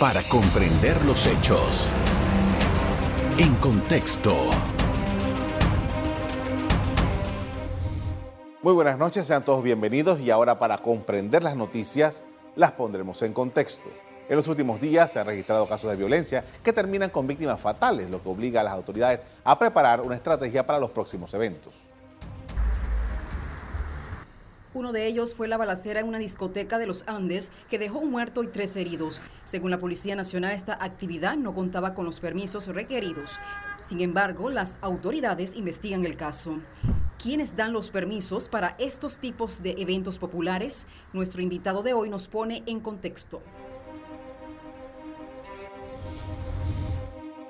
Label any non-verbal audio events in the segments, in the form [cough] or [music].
para comprender los hechos. En contexto. Muy buenas noches, sean todos bienvenidos y ahora para comprender las noticias las pondremos en contexto. En los últimos días se han registrado casos de violencia que terminan con víctimas fatales, lo que obliga a las autoridades a preparar una estrategia para los próximos eventos. Uno de ellos fue la balacera en una discoteca de los Andes que dejó un muerto y tres heridos. Según la Policía Nacional, esta actividad no contaba con los permisos requeridos. Sin embargo, las autoridades investigan el caso. ¿Quiénes dan los permisos para estos tipos de eventos populares? Nuestro invitado de hoy nos pone en contexto.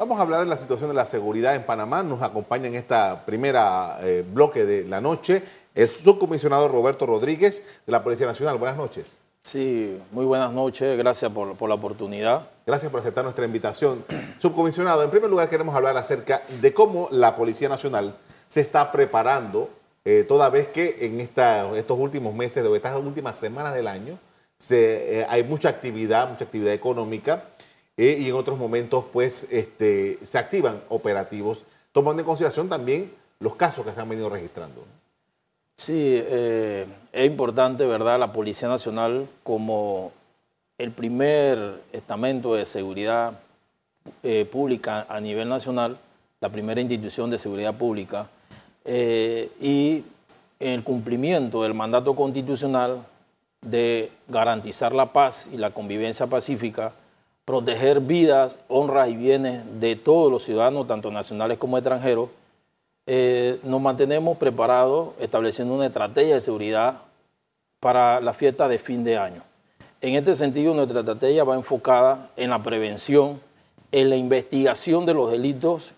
Vamos a hablar de la situación de la seguridad en Panamá. Nos acompaña en esta primera eh, bloque de la noche el subcomisionado Roberto Rodríguez de la Policía Nacional. Buenas noches. Sí, muy buenas noches. Gracias por, por la oportunidad. Gracias por aceptar nuestra invitación. [clears throat] Subcomisionado, en primer lugar queremos hablar acerca de cómo la Policía Nacional se está preparando, eh, toda vez que en esta, estos últimos meses, o estas últimas semanas del año, se, eh, hay mucha actividad, mucha actividad económica eh, y en otros momentos pues este, se activan operativos, tomando en consideración también los casos que se han venido registrando. Sí, eh, es importante, ¿verdad? La Policía Nacional como el primer estamento de seguridad eh, pública a nivel nacional, la primera institución de seguridad pública, y en el cumplimiento del mandato constitucional de garantizar la paz y la convivencia pacífica, proteger vidas, honras y bienes de todos los ciudadanos, tanto nacionales como extranjeros, eh, nos mantenemos preparados estableciendo una estrategia de seguridad para la fiesta de fin de año. En este sentido, nuestra estrategia va enfocada en la prevención, en la investigación de los delitos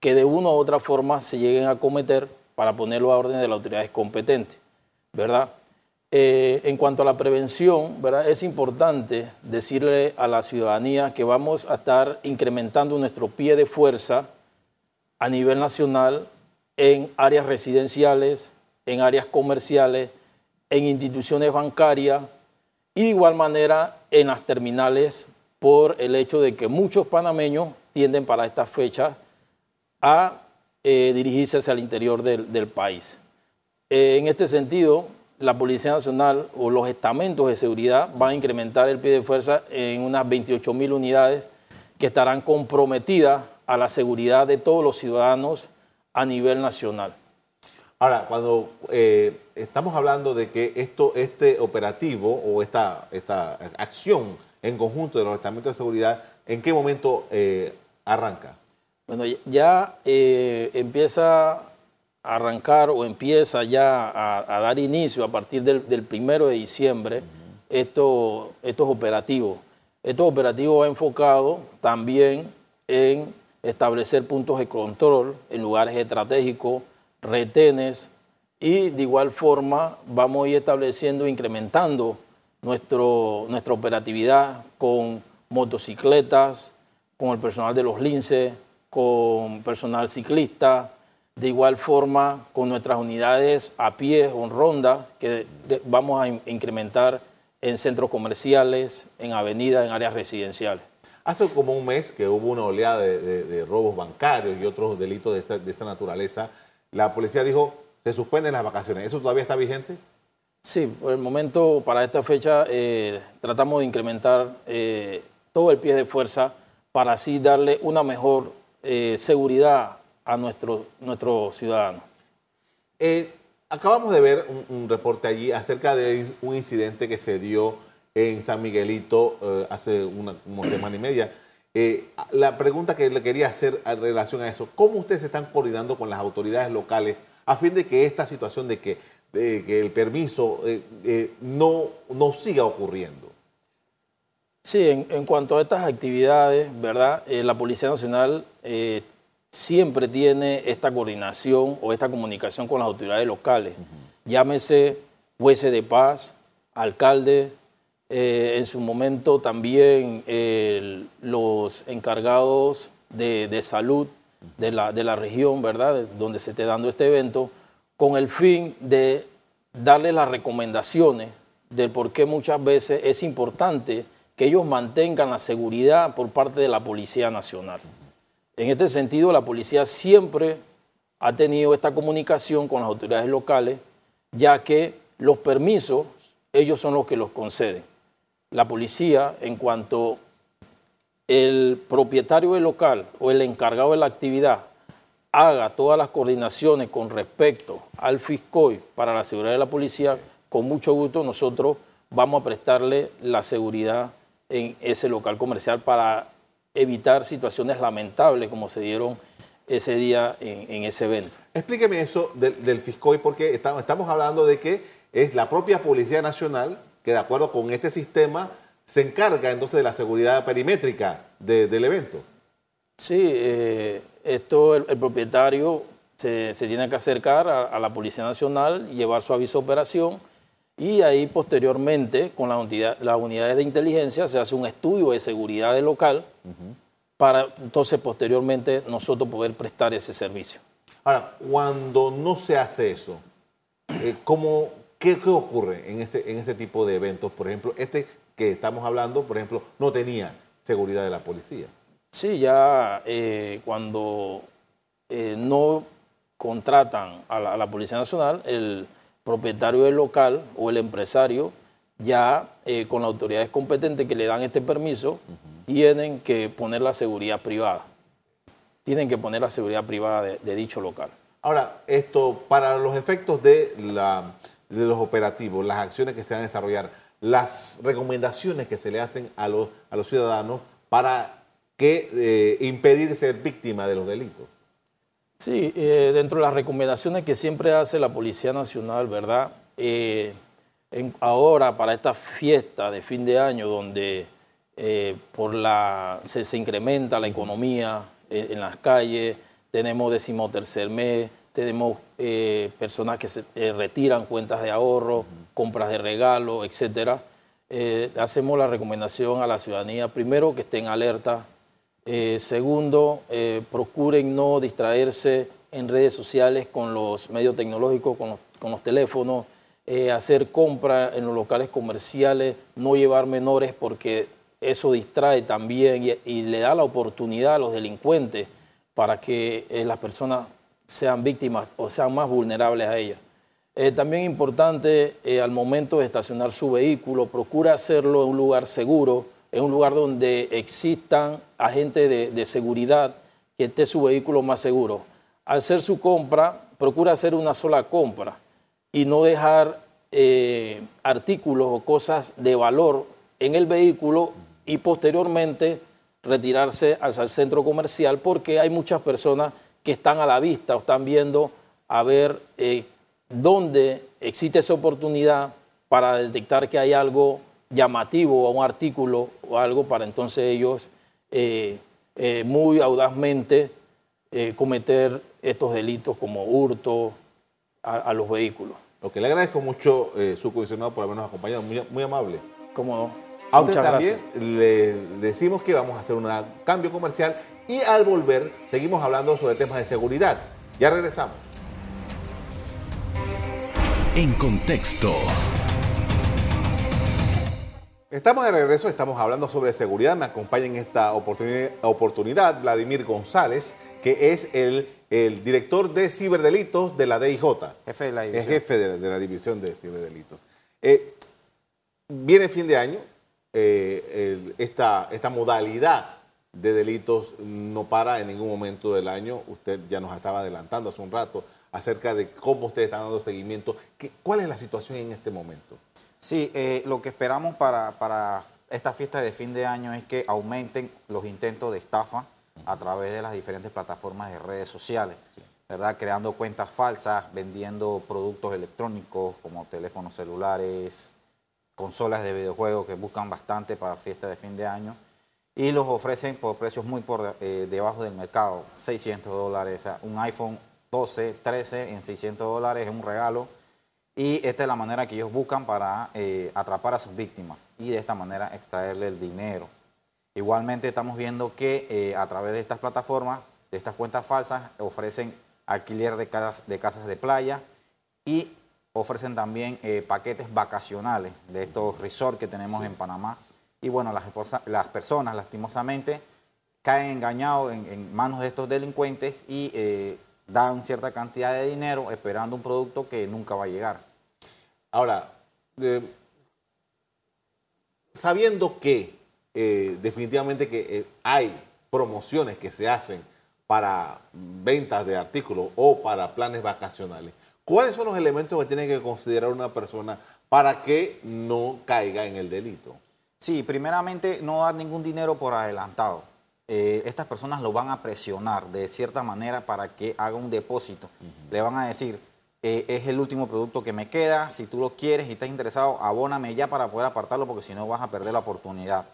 que de una u otra forma se lleguen a cometer para ponerlo a orden de las autoridades competentes, ¿verdad? Eh, en cuanto a la prevención, es importante decirle a la ciudadanía que vamos a estar incrementando nuestro pie de fuerza a nivel nacional en áreas residenciales, en áreas comerciales, en instituciones bancarias y de igual manera en las terminales por el hecho de que muchos panameños tienden para estas fechas a eh, dirigirse hacia el interior del, país. Eh, en este sentido, la Policía Nacional o los estamentos de seguridad van a incrementar el pie de fuerza en unas 28 mil unidades que estarán comprometidas a la seguridad de todos los ciudadanos a nivel nacional. Ahora, cuando eh, estamos hablando de que esto, este operativo o esta, esta acción en conjunto de los estamentos de seguridad, ¿en qué momento eh, arranca? Bueno, ya eh, empieza arrancar o empieza ya a, dar inicio a partir del, primero de diciembre estos, estos operativos. Estos operativos va enfocado también en establecer puntos de control en lugares estratégicos, retenes y de igual forma vamos a ir estableciendo, incrementando nuestra operatividad con motocicletas, con el personal de los linces, con personal ciclista, de igual forma, con nuestras unidades a pie o en ronda, que vamos a incrementar en centros comerciales, en avenidas, en áreas residenciales. Hace como un mes que hubo una oleada de, robos bancarios y otros delitos de esta, naturaleza. La policía dijo, se suspenden las vacaciones. ¿Eso todavía está vigente? Sí, por el momento, para esta fecha, eh, tratamos de incrementar eh, todo el pie de fuerza para así darle una mejor eh, seguridad a nuestros nuestro ciudadanos. Eh, acabamos de ver un, reporte allí acerca de un incidente que se dio en San Miguelito eh, hace una, semana y media. Eh, la pregunta que le quería hacer en relación a eso, ¿cómo ustedes están coordinando con las autoridades locales a fin de que esta situación de que, que el permiso no, no siga ocurriendo? Sí, en, en, cuanto a estas actividades, ¿verdad? la Policía Nacional siempre tiene esta coordinación o esta comunicación con las autoridades locales. Llámese jueces de paz, alcalde, eh, en su momento también los encargados de, salud de la, de la, región, ¿verdad?, donde se esté dando este evento, con el fin de darle las recomendaciones del por qué muchas veces es importante que ellos mantengan la seguridad por parte de la Policía Nacional. En este sentido, la policía siempre ha tenido esta comunicación con las autoridades locales, ya que los permisos ellos son los que los conceden. La policía, en cuanto el propietario del local o el encargado de la actividad haga todas las coordinaciones con respecto al FISCOI para la seguridad de la policía, con mucho gusto nosotros vamos a prestarle la seguridad en ese local comercial para evitar situaciones lamentables como se dieron ese día en, ese evento. Explíqueme eso del, FISCOI porque estamos hablando de que es la propia Policía Nacional que de acuerdo con este sistema se encarga entonces de la seguridad perimétrica del evento. Sí, eh, esto el, propietario se, tiene que acercar a, la Policía Nacional, llevar su aviso de operación y ahí posteriormente con la unidad, las unidades de inteligencia se hace un estudio de seguridad del local para entonces posteriormente nosotros poder prestar ese servicio. Ahora, cuando no se hace eso, eh, ¿cómo, qué, ocurre en ese, en ese tipo de eventos? Por ejemplo, este que estamos hablando, por ejemplo, no tenía seguridad de la policía. Sí, ya eh, cuando eh, no contratan a la, Policía Nacional, el propietario del local o el empresario ya con las autoridades competentes que le dan este permiso, tienen que poner la seguridad privada. Tienen que poner la seguridad privada de, dicho local. Ahora, esto, para los efectos de, los operativos, las acciones que se van a desarrollar, las recomendaciones que se le hacen a los, a los ciudadanos para que, eh, impedir ser víctima de los delitos. Sí, eh, dentro de las recomendaciones que siempre hace la Policía Nacional, ¿verdad? Eh, ahora, para esta fiesta de fin de año, donde eh, por la, se, incrementa la economía en las calles, tenemos decimotercer mes, tenemos personas que se retiran cuentas de ahorro, compras de regalo, etc. hacemos la recomendación a la ciudadanía, primero, que estén alerta, segundo, procuren no distraerse en redes sociales con los medios tecnológicos, con los, con los teléfonos, hacer compra en los locales comerciales, no llevar menores porque eso distrae también y, le da la oportunidad a los delincuentes para que eh, las personas sean víctimas o sean más vulnerables a ellas. Eh, también importante eh, al momento de estacionar su vehículo, procura hacerlo en un lugar seguro, en un lugar donde existan agentes de, seguridad que esté su vehículo más seguro. Al hacer su compra, procura hacer una sola compra y no dejar artículos o cosas de valor en el vehículo y posteriormente retirarse al, centro comercial porque hay muchas personas que están a la vista o están viendo a ver eh, dónde existe esa oportunidad para detectar que hay algo llamativo o un artículo o algo para entonces ellos eh, eh, muy audazmente cometer estos delitos como hurto a, los vehículos. Ok, le agradezco mucho su comisionado por habernos acompañado, muy, muy amable. ¿Cómo a usted también le decimos que vamos a hacer un cambio comercial y al volver seguimos hablando sobre temas de seguridad. Ya regresamos. En contexto. Estamos de regreso, estamos hablando sobre seguridad. Me acompaña en esta oportunidad Vladimir González, que es el, el, director de ciberdelitos de la DIJ. Jefe de la división. Es jefe de, la división de ciberdelitos. Eh, viene fin de año, eh, esta, esta modalidad de delitos no para en ningún momento del año. Usted ya nos estaba adelantando hace un rato acerca de cómo ustedes están dando seguimiento. ¿Cuál es la situación en este momento? Sí, eh, lo que esperamos para, para esta fiesta de fin de año es que aumenten los intentos de estafa a través de las diferentes plataformas de redes sociales, ¿verdad? Creando cuentas falsas, vendiendo productos electrónicos como teléfonos celulares, consolas de videojuegos que buscan bastante para fiesta de fin de año y los ofrecen por precios muy por eh, debajo del mercado, 600 dólares, un iPhone 12, 13 en 600 dólares es un regalo y esta es la manera que ellos buscan para eh, atrapar a sus víctimas y de esta manera extraerle el dinero. Igualmente estamos viendo que eh, a través de estas plataformas, de estas cuentas falsas, ofrecen alquiler de casas de, casas de playa y ofrecen también eh, paquetes vacacionales de estos resorts que tenemos en Panamá, y bueno, las, las personas lastimosamente caen engañados en, manos de estos delincuentes y dan cierta cantidad de dinero esperando un producto que nunca va a llegar. Ahora, sabiendo que eh, definitivamente que eh, hay promociones que se hacen para ventas de artículos o para planes vacacionales, ¿cuáles son los elementos que tiene que considerar una persona para que no caiga en el delito? Sí, primeramente no dar ningún dinero por adelantado. Eh, estas personas lo van a presionar de cierta manera para que haga un depósito. Le van a decir, eh, es el último producto que me queda, si tú lo quieres y estás interesado, abóname ya para poder apartarlo porque si no vas a perder la oportunidad.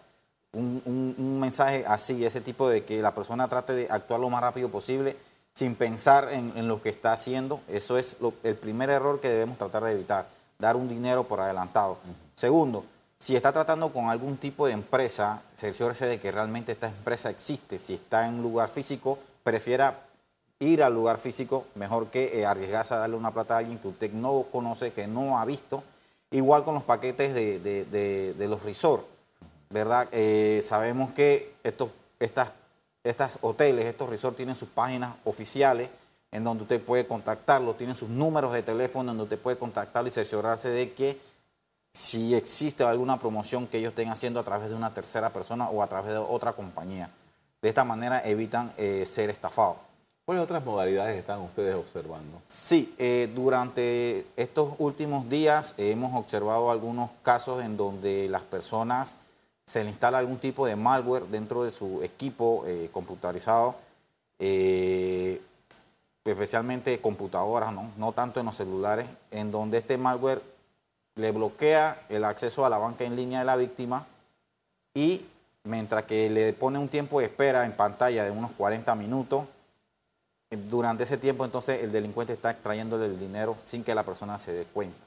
Un, mensaje así, ese tipo de que la persona trate de actuar lo más rápido posible sin pensar en, lo que está haciendo, eso es el primer error que debemos tratar de evitar, dar un dinero por adelantado. Segundo, si está tratando con algún tipo de empresa, cerciórese de que realmente esta empresa existe. Si está en un lugar físico, prefiera ir al lugar físico mejor que eh, arriesgarse a darle una plata a alguien que usted no conoce, que no ha visto. Igual con los paquetes de, los resorts, ¿verdad? Eh, sabemos que estos estas, estas hoteles, estos resorts tienen sus páginas oficiales en donde usted puede contactarlos, tienen sus números de teléfono en donde usted puede contactarlo y cerciorarse de que si existe alguna promoción que ellos estén haciendo a través de una tercera persona o a través de otra compañía. De esta manera evitan eh, ser estafados. ¿Cuáles otras modalidades están ustedes observando? Sí, eh, durante estos últimos días hemos observado algunos casos en donde las personas se le instala algún tipo de malware dentro de su equipo eh, computarizado, especialmente computadoras, ¿no? no tanto en los celulares, en donde este malware le bloquea el acceso a la banca en línea de la víctima y mientras que le pone un tiempo de espera en pantalla de unos 40 minutos, eh, durante ese tiempo entonces el delincuente está extrayéndole el dinero sin que la persona se dé cuenta.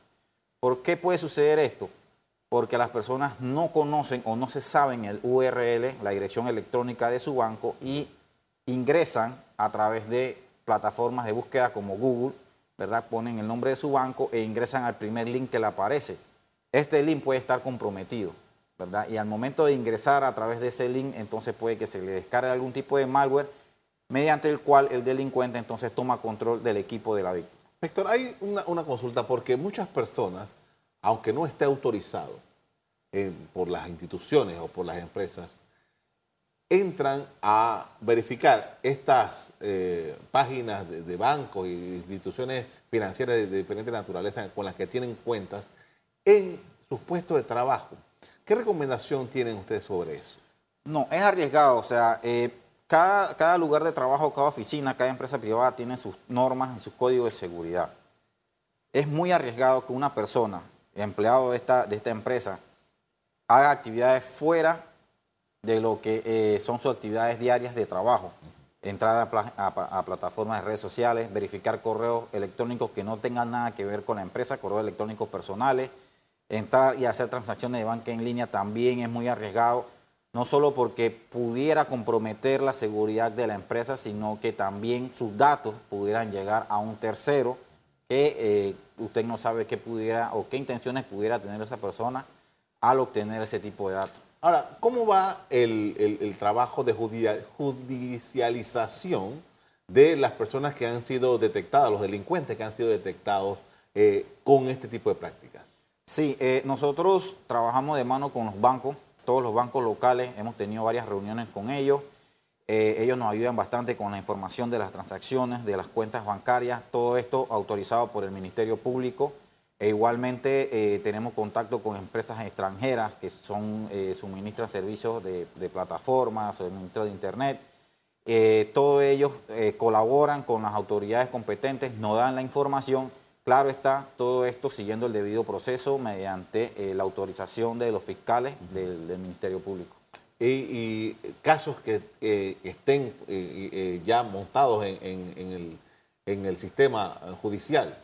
¿Por qué puede suceder esto? Porque las personas no conocen o no se saben el URL, la dirección electrónica de su banco y ingresan a través de plataformas de búsqueda como Google ¿verdad? Ponen el nombre de su banco e ingresan al primer link que le aparece. Este link puede estar comprometido, ¿verdad? Y al momento de ingresar a través de ese link, entonces puede que se le descargue algún tipo de malware mediante el cual el delincuente entonces toma control del equipo de la víctima. Héctor, hay una, consulta porque muchas personas, aunque no esté autorizado eh, por las instituciones o por las empresas, entran a verificar estas eh, páginas de, bancos e instituciones financieras de, diferente naturaleza con las que tienen cuentas en sus puestos de trabajo. ¿Qué recomendación tienen ustedes sobre eso? No, es arriesgado. O sea, eh, cada, cada, lugar de trabajo, cada oficina, cada empresa privada tiene sus normas y sus códigos de seguridad. Es muy arriesgado que una persona, empleado de esta, de esta empresa, haga actividades fuera de lo que eh, son sus actividades diarias de trabajo. Entrar a, plataformas de redes sociales, verificar correos electrónicos que no tengan nada que ver con la empresa, correos electrónicos personales, entrar y hacer transacciones de banca en línea también es muy arriesgado, no solo porque pudiera comprometer la seguridad de la empresa, sino que también sus datos pudieran llegar a un tercero que eh, usted no sabe qué pudiera o qué intenciones pudiera tener esa persona al obtener ese tipo de datos. Ahora, ¿cómo va el, trabajo de judicialización de las personas que han sido detectadas, los delincuentes que han sido detectados eh, con este tipo de prácticas? Sí, eh, nosotros trabajamos de mano con los bancos, todos los bancos locales, hemos tenido varias reuniones con ellos. Eh, ellos nos ayudan bastante con la información de las transacciones, de las cuentas bancarias, todo esto autorizado por el Ministerio Público. E igualmente eh, tenemos contacto con empresas extranjeras que son eh, suministran servicios de, plataformas, suministro de internet. Todos ellos colaboran con las autoridades competentes, nos dan la información. Claro está, todo esto siguiendo el debido proceso mediante la autorización de los fiscales del, Ministerio Público. Y, casos que estén ya montados en el sistema judicial.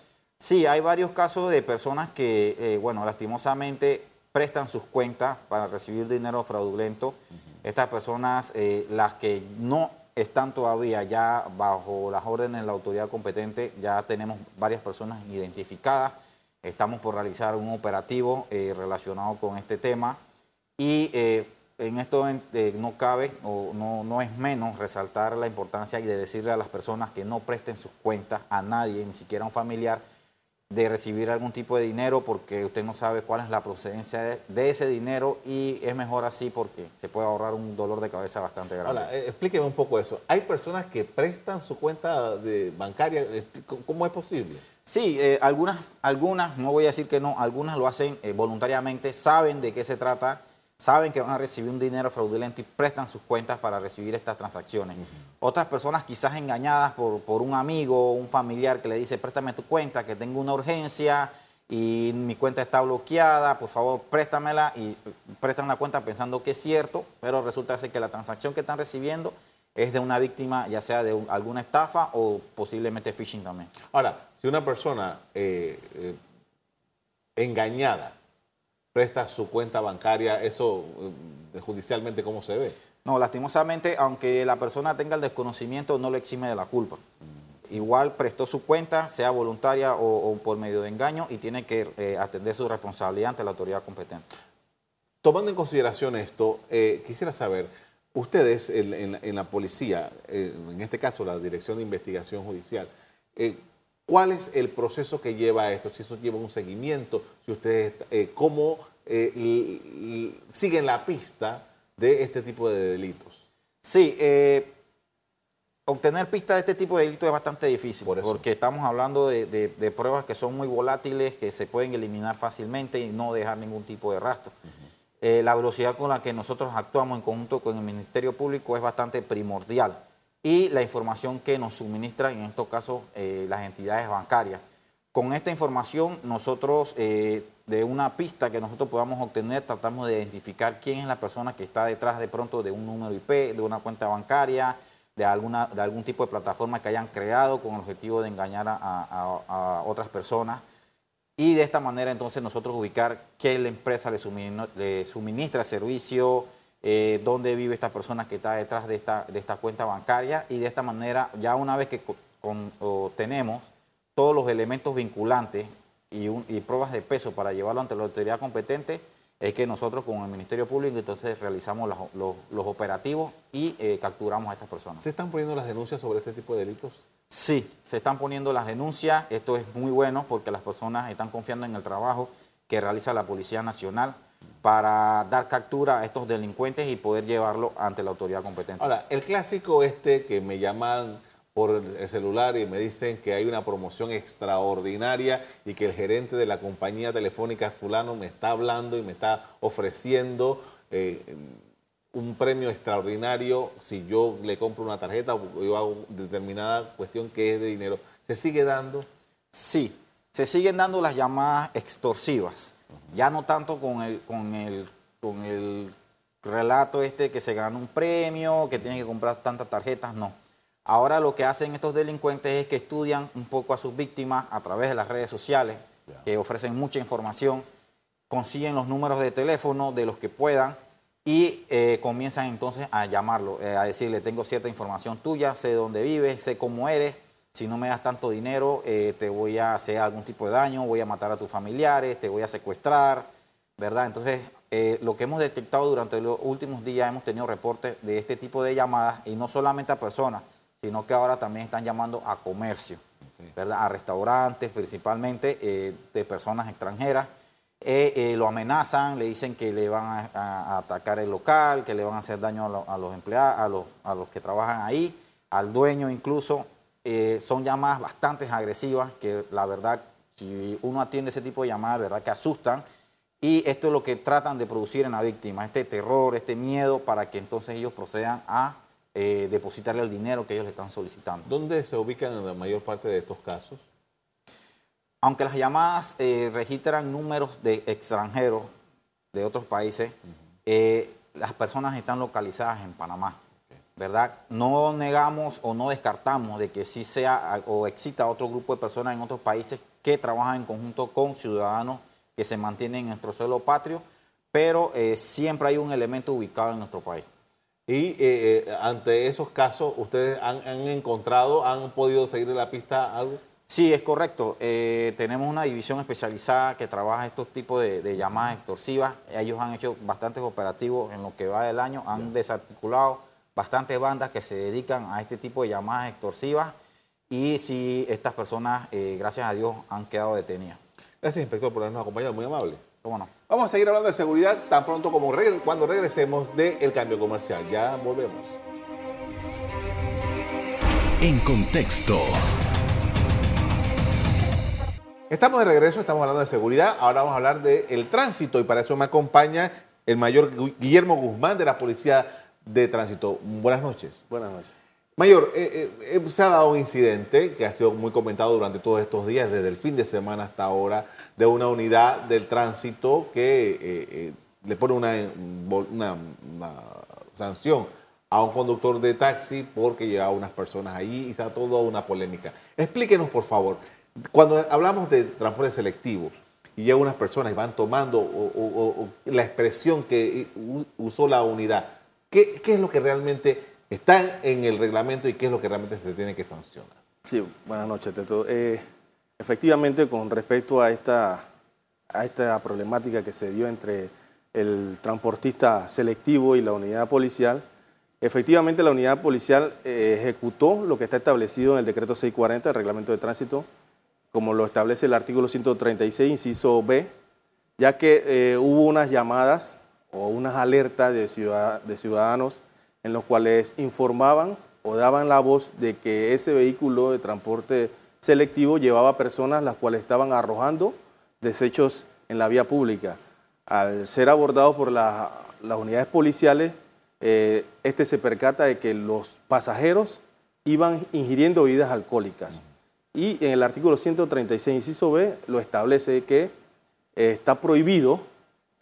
Sí, hay varios casos de personas que, eh, bueno, lastimosamente prestan sus cuentas para recibir dinero fraudulento. Estas personas, eh, las que no están todavía ya bajo las órdenes de la autoridad competente, ya tenemos varias personas identificadas. Estamos por realizar un operativo eh, relacionado con este tema. Y eh, en esto eh, no cabe o no, no es menos resaltar la importancia y de decirle a las personas que no presten sus cuentas a nadie, ni siquiera a un familiar, de recibir algún tipo de dinero porque usted no sabe cuál es la procedencia de, ese dinero y es mejor así porque se puede ahorrar un dolor de cabeza bastante grande. Ahora, eh, explíqueme un poco eso. ¿Hay personas que prestan su cuenta de bancaria? ¿Cómo es posible? Sí, eh, algunas, algunas, no voy a decir que no, algunas lo hacen eh, voluntariamente, saben de qué se trata saben que van a recibir un dinero fraudulento y prestan sus cuentas para recibir estas transacciones. Otras personas quizás engañadas por, por un amigo o un familiar que le dice, préstame tu cuenta, que tengo una urgencia y mi cuenta está bloqueada, por favor préstamela y prestan la cuenta pensando que es cierto, pero resulta ser que la transacción que están recibiendo es de una víctima, ya sea de alguna estafa o posiblemente phishing también. Ahora, si una persona eh, eh, engañada presta su cuenta bancaria, eso eh, judicialmente cómo se ve. No, lastimosamente, aunque la persona tenga el desconocimiento, no le exime de la culpa. Igual prestó su cuenta, sea voluntaria o, por medio de engaño, y tiene que eh, atender su responsabilidad ante la autoridad competente. Tomando en consideración esto, eh, quisiera saber, ustedes en, la policía, en este caso la Dirección de Investigación Judicial, ¿Cuál es el proceso que lleva a esto? Si eso lleva un seguimiento, si ustedes, eh, cómo eh, siguen la pista de este tipo de delitos. Sí, eh, obtener pista de este tipo de delitos es bastante difícil, porque estamos hablando de, pruebas que son muy volátiles, que se pueden eliminar fácilmente y no dejar ningún tipo de rastro. la velocidad con la que nosotros actuamos en conjunto con el Ministerio Público es bastante primordial y la información que nos suministran, en estos casos, eh, las entidades bancarias. Con esta información, nosotros, eh, de una pista que nosotros podamos obtener, tratamos de identificar quién es la persona que está detrás de pronto de un número IP, de una cuenta bancaria, de, alguna, de algún tipo de plataforma que hayan creado con el objetivo de engañar a, otras personas. Y de esta manera, entonces, nosotros ubicar qué la empresa le suministra el servicio, eh, dónde vive esta persona que está detrás de esta, de esta cuenta bancaria y de esta manera, ya una vez que tenemos todos los elementos vinculantes y, pruebas de peso para llevarlo ante la autoridad competente, es que nosotros con el Ministerio Público entonces realizamos los, operativos y eh, capturamos a estas personas. ¿Se están poniendo las denuncias sobre este tipo de delitos? Sí, se están poniendo las denuncias. Esto es muy bueno porque las personas están confiando en el trabajo que realiza la Policía Nacional para dar captura a estos delincuentes y poder llevarlo ante la autoridad competente. Ahora, el clásico este que me llaman por el celular y me dicen que hay una promoción extraordinaria y que el gerente de la compañía telefónica fulano me está hablando y me está ofreciendo eh, un premio extraordinario si yo le compro una tarjeta o yo hago determinada cuestión que es de dinero. ¿Se sigue dando? Sí, se siguen dando las llamadas extorsivas. Ya no tanto con el, con el, con el relato este que se gana un premio, que tiene que comprar tantas tarjetas, no. Ahora lo que hacen estos delincuentes es que estudian un poco a sus víctimas a través de las redes sociales, que ofrecen mucha información, consiguen los números de teléfono de los que puedan y eh, comienzan entonces a llamarlo, eh, a decirle, tengo cierta información tuya, sé dónde vives, sé cómo eres, si no me das tanto dinero, eh, te voy a hacer algún tipo de daño, voy a matar a tus familiares, te voy a secuestrar, ¿verdad? Entonces, eh, lo que hemos detectado durante los últimos días, hemos tenido reportes de este tipo de llamadas, y no solamente a personas, sino que ahora también están llamando a comercio, ¿verdad? A restaurantes principalmente eh, de personas extranjeras. lo amenazan, le dicen que le van a, atacar el local, que le van a hacer daño a, los empleados, a los, a los que trabajan ahí, al dueño incluso. Eh, son llamadas bastante agresivas que la verdad, si uno atiende ese tipo de llamadas, la verdad que asustan. Y esto es lo que tratan de producir en la víctima, este terror, este miedo, para que entonces ellos procedan a eh, depositarle el dinero que ellos le están solicitando. ¿Dónde se ubican en la mayor parte de estos casos? Aunque las llamadas eh, registran números de extranjeros de otros países, las personas están localizadas en Panamá. ¿Verdad? No negamos o no descartamos de que sí sea o exista otro grupo de personas en otros países que trabajan en conjunto con ciudadanos que se mantienen en nuestro suelo patrio, pero eh, siempre hay un elemento ubicado en nuestro país. Y eh, eh, ante esos casos, ¿ustedes han, encontrado, han podido seguir la pista algo? Sí, es correcto. Eh, tenemos una división especializada que trabaja estos tipos de, de, llamadas extorsivas. Ellos han hecho bastantes operativos en lo que va del año, han desarticulado bastantes bandas que se dedican a este tipo de llamadas extorsivas y sí, estas personas, eh, gracias a Dios, han quedado detenidas. Gracias, inspector, por habernos acompañado. Muy amable. ¿Cómo no? Vamos a seguir hablando de seguridad tan pronto como cuando regresemos del cambio comercial. Ya volvemos. En contexto. Estamos de regreso, estamos hablando de seguridad. Ahora vamos a hablar del tránsito y para eso me acompaña el mayor Guillermo Guzmán de la Policía de Tránsito. Buenas noches. Buenas noches. Mayor, eh, eh, eh, se ha dado un incidente que ha sido muy comentado durante todos estos días, desde el fin de semana hasta ahora, de una unidad del tránsito que le pone una, sanción a un conductor de taxi porque llevaba unas personas ahí y se ha toda una polémica. Explíquenos, por favor, cuando hablamos de transporte selectivo y llegan unas personas y van tomando la expresión que usó la unidad, ¿qué, ¿qué es lo que realmente están en el reglamento y qué es lo que realmente se tiene que sancionar. Sí, buenas noches, Teto. Eh, efectivamente, con respecto a esta, a esta problemática que se dio entre el transportista selectivo y la unidad policial, efectivamente la unidad policial eh, ejecutó lo que está establecido en el decreto 640, el reglamento de tránsito, como lo establece el artículo 136, inciso B, ya que eh, hubo unas llamadas o unas alertas de, de ciudadanos en los cuales informaban o daban la voz de que ese vehículo de transporte selectivo llevaba personas las cuales estaban arrojando desechos en la vía pública. Al ser abordado por las unidades policiales, eh, este se percata de que los pasajeros iban ingiriendo bebidas alcohólicas. Y en el artículo 136, inciso B, lo establece que eh, está prohibido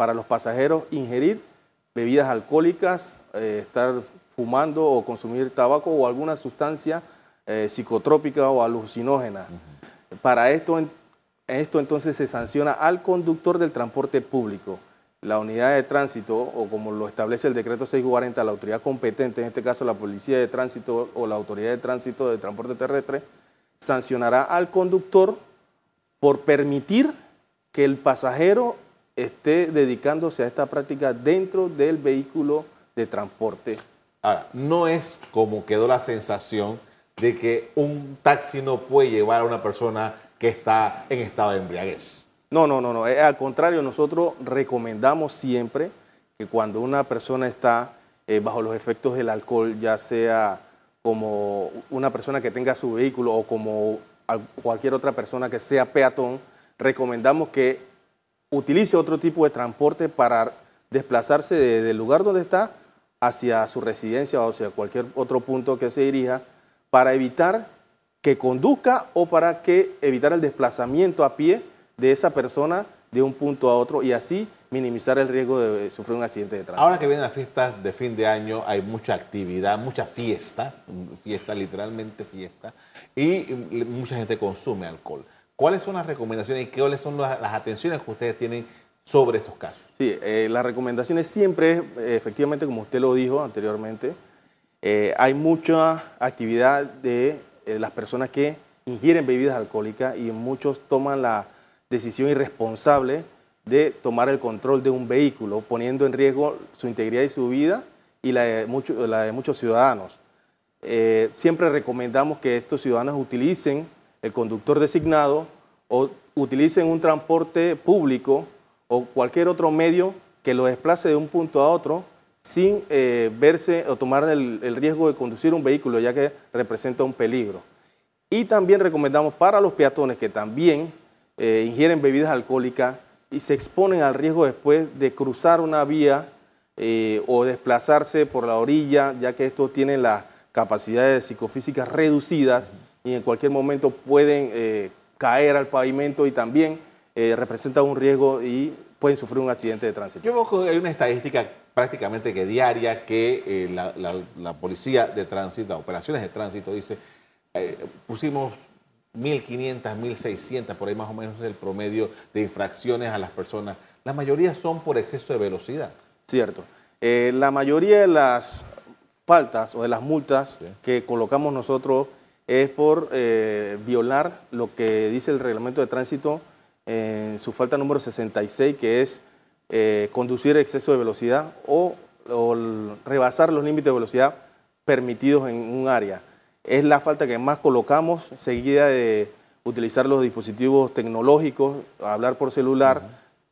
para los pasajeros ingerir bebidas alcohólicas, eh, estar fumando o consumir tabaco o alguna sustancia eh, psicotrópica o alucinógena. Para esto, esto entonces se sanciona al conductor del transporte público. La unidad de tránsito, o como lo establece el decreto 640, la autoridad competente, en este caso la Policía de Tránsito o la Autoridad de Tránsito de Transporte Terrestre, sancionará al conductor por permitir que el pasajero esté dedicándose a esta práctica dentro del vehículo de transporte. Ahora, no es como quedó la sensación de que un taxi no puede llevar a una persona que está en estado de embriaguez. No, no, no, no. Eh, al contrario, nosotros recomendamos siempre que cuando una persona está eh, bajo los efectos del alcohol, ya sea como una persona que tenga su vehículo o como cualquier otra persona que sea peatón, recomendamos que utilice otro tipo de transporte para desplazarse del lugar donde está hacia su residencia o hacia cualquier otro punto que se dirija para evitar que conduzca o para que evitar el desplazamiento a pie de esa persona de un punto a otro y así minimizar el riesgo de sufrir un accidente de tránsito. Ahora que vienen las fiestas de fin de año, hay mucha actividad, mucha fiesta, fiesta, literalmente fiesta, y mucha gente consume alcohol. ¿Cuáles son las recomendaciones y cuáles son las, atenciones que ustedes tienen sobre estos casos? Sí, eh, las recomendaciones siempre, eh, efectivamente, como usted lo dijo anteriormente, eh, hay mucha actividad de las personas que ingieren bebidas alcohólicas y muchos toman la decisión irresponsable de tomar el control de un vehículo, poniendo en riesgo su integridad y su vida y la de muchos ciudadanos. siempre recomendamos que estos ciudadanos utilicen el conductor designado o utilicen un transporte público o cualquier otro medio que lo desplace de un punto a otro sin eh, verse o tomar el, riesgo de conducir un vehículo, ya que representa un peligro. Y también recomendamos para los peatones que también eh, ingieren bebidas alcohólicas y se exponen al riesgo después de cruzar una vía eh, o desplazarse por la orilla, ya que estos tienen las capacidades psicofísicas reducidas y en cualquier momento pueden eh, caer al pavimento y también eh, representan un riesgo y pueden sufrir un accidente de tránsito. Yo veo que hay una estadística prácticamente que diaria que eh, la, policía de tránsito, las operaciones de tránsito, dice, pusimos 1.500, 1.600, por ahí más o menos es el promedio de infracciones a las personas. La mayoría son por exceso de velocidad. Cierto. la mayoría de las faltas o de las multas que colocamos nosotros es por eh, violar lo que dice el reglamento de tránsito en su falta número 66, que es eh, conducir exceso de velocidad o, o rebasar los límites de velocidad permitidos en un área. Es la falta que más colocamos, seguida de utilizar los dispositivos tecnológicos, hablar por celular.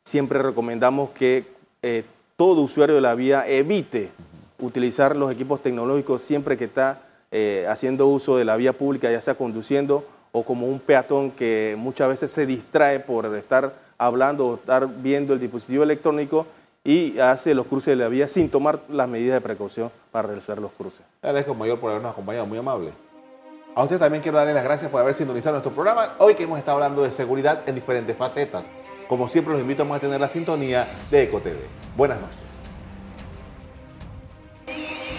Siempre recomendamos que eh, todo usuario de la vía evite utilizar los equipos tecnológicos siempre que está eh, haciendo uso de la vía pública, ya sea conduciendo o como un peatón que muchas veces se distrae por estar hablando o estar viendo el dispositivo electrónico y hace los cruces de la vía sin tomar las medidas de precaución para realizar los cruces. Agradezco, mayor, por habernos acompañado, muy amable. A usted también quiero darle las gracias por haber sintonizado nuestro programa. Hoy que hemos estado hablando de seguridad en diferentes facetas. Como siempre, los invito a mantener la sintonía de EcoTV. Buenas noches.